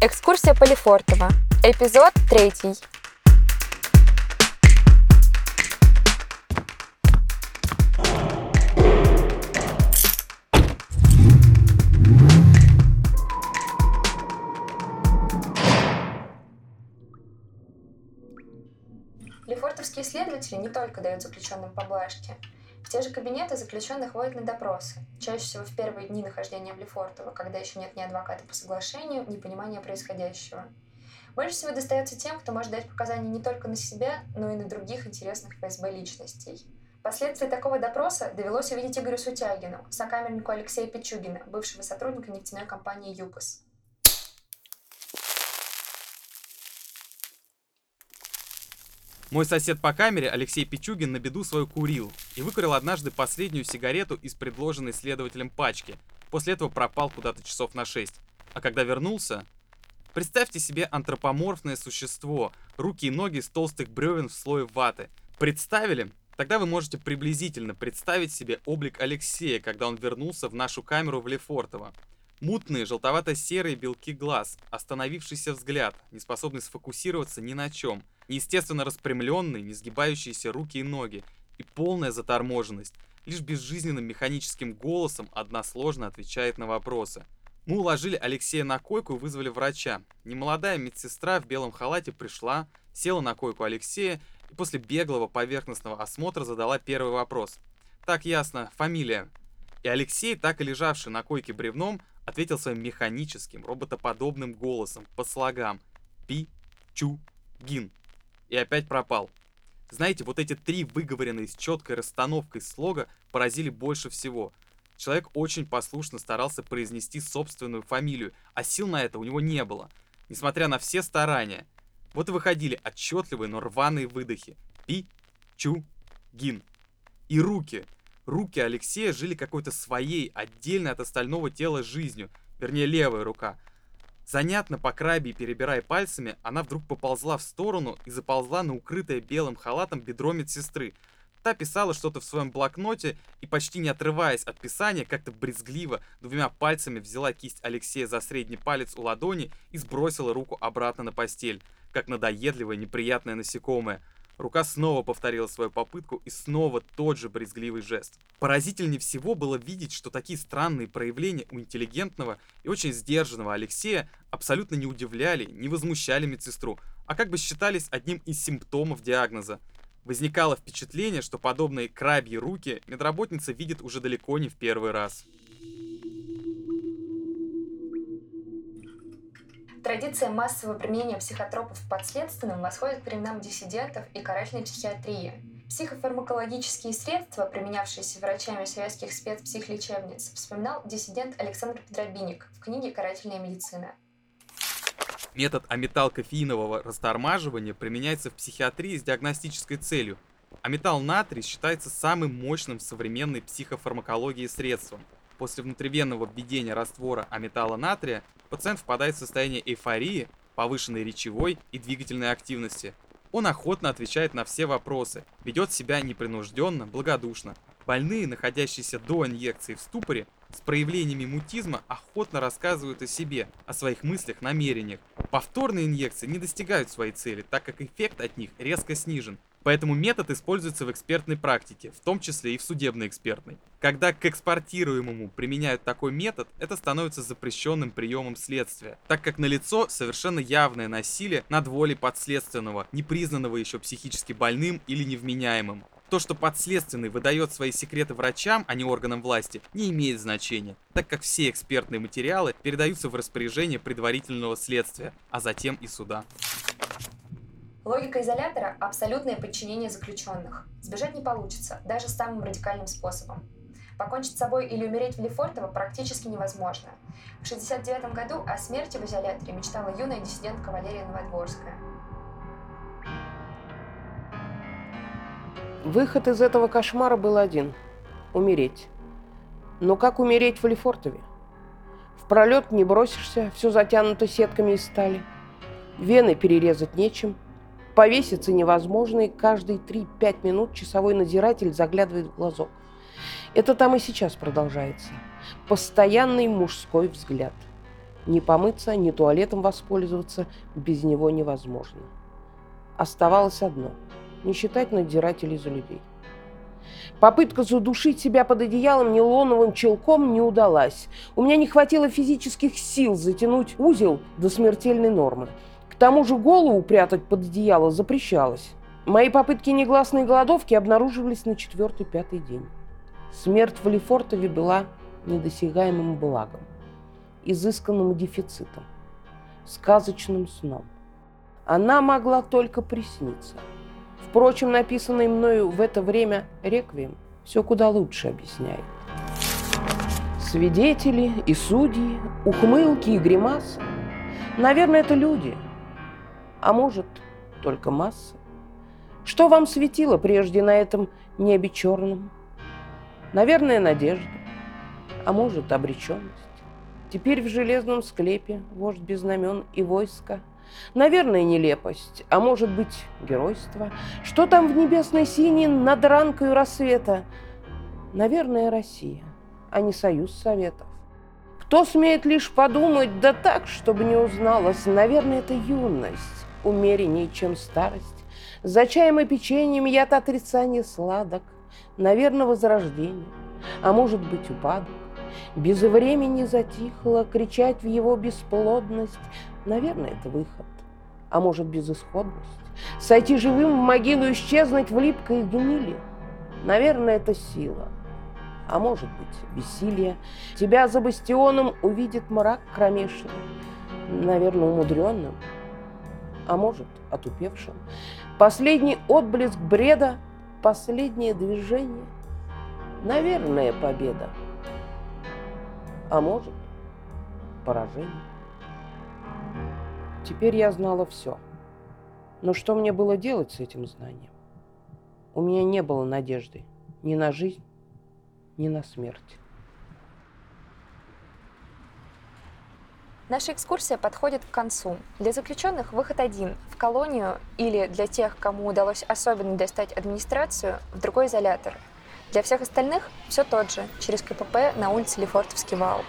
Экскурсия Полифортова. Эпизод третий. Лефортовские следователи не только дают заключенным поблажки. В те же кабинеты заключенных водят на допросы, чаще всего в первые дни нахождения в Лефортово, когда еще нет ни адвоката по соглашению, ни понимания происходящего. Больше всего достается тем, кто может дать показания не только на себя, но и на других интересных ФСБ личностей. Впоследствии такого допроса довелось увидеть Игорю Сутягину, сокамернику Алексея Пичугина, бывшего сотрудника нефтяной компании «ЮКОС». Мой сосед по камере, Алексей Пичугин, на беду свою курил и выкурил однажды последнюю сигарету из предложенной следователем пачки. После этого пропал куда-то часов на 6. А когда вернулся... Представьте себе антропоморфное существо, руки и ноги с толстых бревен в слое ваты. Представили? Тогда вы можете приблизительно представить себе облик Алексея, когда он вернулся в нашу камеру в Лефортово. Мутные, желтовато-серые белки глаз, остановившийся взгляд, не способный сфокусироваться ни на чем – неестественно распрямленные, не сгибающиеся руки и ноги и полная заторможенность. Лишь безжизненным механическим голосом односложно отвечает на вопросы. Мы уложили Алексея на койку и вызвали врача. Немолодая медсестра в белом халате пришла, села на койку Алексея и после беглого поверхностного осмотра задала первый вопрос. Так ясно, фамилия. И Алексей, так и лежавший на койке бревном, ответил своим механическим, роботоподобным голосом по слогам Пи, Чу, Гин и опять пропал. Знаете, вот эти три выговоренные с четкой расстановкой слога поразили больше всего. Человек очень послушно старался произнести собственную фамилию, а сил на это у него не было, несмотря на все старания. Вот и выходили отчетливые, но рваные выдохи. Пи, чу, гин. И руки. Руки Алексея жили какой-то своей, отдельной от остального тела жизнью. Вернее, левая рука. Занятно по крабе перебирая пальцами, она вдруг поползла в сторону и заползла на укрытое белым халатом бедро медсестры. Та писала что-то в своем блокноте и, почти не отрываясь от писания, как-то брезгливо двумя пальцами взяла кисть Алексея за средний палец у ладони и сбросила руку обратно на постель, как надоедливое неприятное насекомое – Рука снова повторила свою попытку и снова тот же брезгливый жест. Поразительнее всего было видеть, что такие странные проявления у интеллигентного и очень сдержанного Алексея абсолютно не удивляли, не возмущали медсестру, а как бы считались одним из симптомов диагноза. Возникало впечатление, что подобные крабьи руки медработница видит уже далеко не в первый раз. Традиция массового применения психотропов подследственным восходит к временам диссидентов и карательной психиатрии. Психофармакологические средства, применявшиеся врачами советских спецпсихлечебниц, вспоминал диссидент Александр Педробиник в книге «Карательная медицина». Метод аметалкофеинового растормаживания применяется в психиатрии с диагностической целью. Аметал натрий считается самым мощным в современной психофармакологии средством – После внутривенного введения раствора аметала натрия пациент впадает в состояние эйфории, повышенной речевой и двигательной активности. Он охотно отвечает на все вопросы, ведет себя непринужденно, благодушно. Больные, находящиеся до инъекции в ступоре, с проявлениями мутизма охотно рассказывают о себе, о своих мыслях, намерениях. Повторные инъекции не достигают своей цели, так как эффект от них резко снижен, Поэтому метод используется в экспертной практике, в том числе и в судебной экспертной. Когда к экспортируемому применяют такой метод, это становится запрещенным приемом следствия, так как налицо совершенно явное насилие над волей подследственного, не признанного еще психически больным или невменяемым. То, что подследственный выдает свои секреты врачам, а не органам власти, не имеет значения, так как все экспертные материалы передаются в распоряжение предварительного следствия, а затем и суда. Логика изолятора – абсолютное подчинение заключенных. Сбежать не получится, даже самым радикальным способом. Покончить с собой или умереть в Лефортово практически невозможно. В 1969 году о смерти в изоляторе мечтала юная диссидентка Валерия Новодворская. Выход из этого кошмара был один – умереть. Но как умереть в Лефортове? В пролет не бросишься, все затянуто сетками из стали. Вены перерезать нечем – Повеситься невозможно, и каждые 3-5 минут часовой надзиратель заглядывает в глазок. Это там и сейчас продолжается. Постоянный мужской взгляд. Ни помыться, ни туалетом воспользоваться без него невозможно. Оставалось одно – не считать надзирателей за людей. Попытка задушить себя под одеялом нейлоновым челком не удалась. У меня не хватило физических сил затянуть узел до смертельной нормы. Тому же голову прятать под одеяло запрещалось. Мои попытки негласной голодовки обнаруживались на четвертый-пятый день. Смерть в Лефортове была недосягаемым благом, изысканным дефицитом, сказочным сном. Она могла только присниться – Впрочем, написанный мною в это время реквием все куда лучше объясняет. Свидетели и судьи, ухмылки и гримасы. Наверное, это люди. А может, только масса. Что вам светило прежде на этом небе черном? Наверное, надежда. А может, обреченность. Теперь в железном склепе вождь без знамен и войска – Наверное, нелепость, а может быть, геройство. Что там в небесной сине над ранкою рассвета? Наверное, Россия, а не Союз Советов. Кто смеет лишь подумать, да так, чтобы не узналось, наверное, это юность, умереннее, чем старость. За чаем и печеньем яд отрицания сладок, наверное, возрождение, а может быть, упадок. Без времени затихло, кричать в его бесплодность, Наверное, это выход. А может, безысходность? Сойти живым в могилу, исчезнуть в липкой гнили? Наверное, это сила. А может быть, бессилие. Тебя за бастионом увидит мрак кромешный. Наверное, умудренным. А может, отупевшим. Последний отблеск бреда, последнее движение. Наверное, победа. А может, поражение. Теперь я знала все. Но что мне было делать с этим знанием? У меня не было надежды ни на жизнь, ни на смерть. Наша экскурсия подходит к концу. Для заключенных выход один – в колонию или для тех, кому удалось особенно достать администрацию, в другой изолятор. Для всех остальных все тот же, через КПП на улице Лефортовский вал.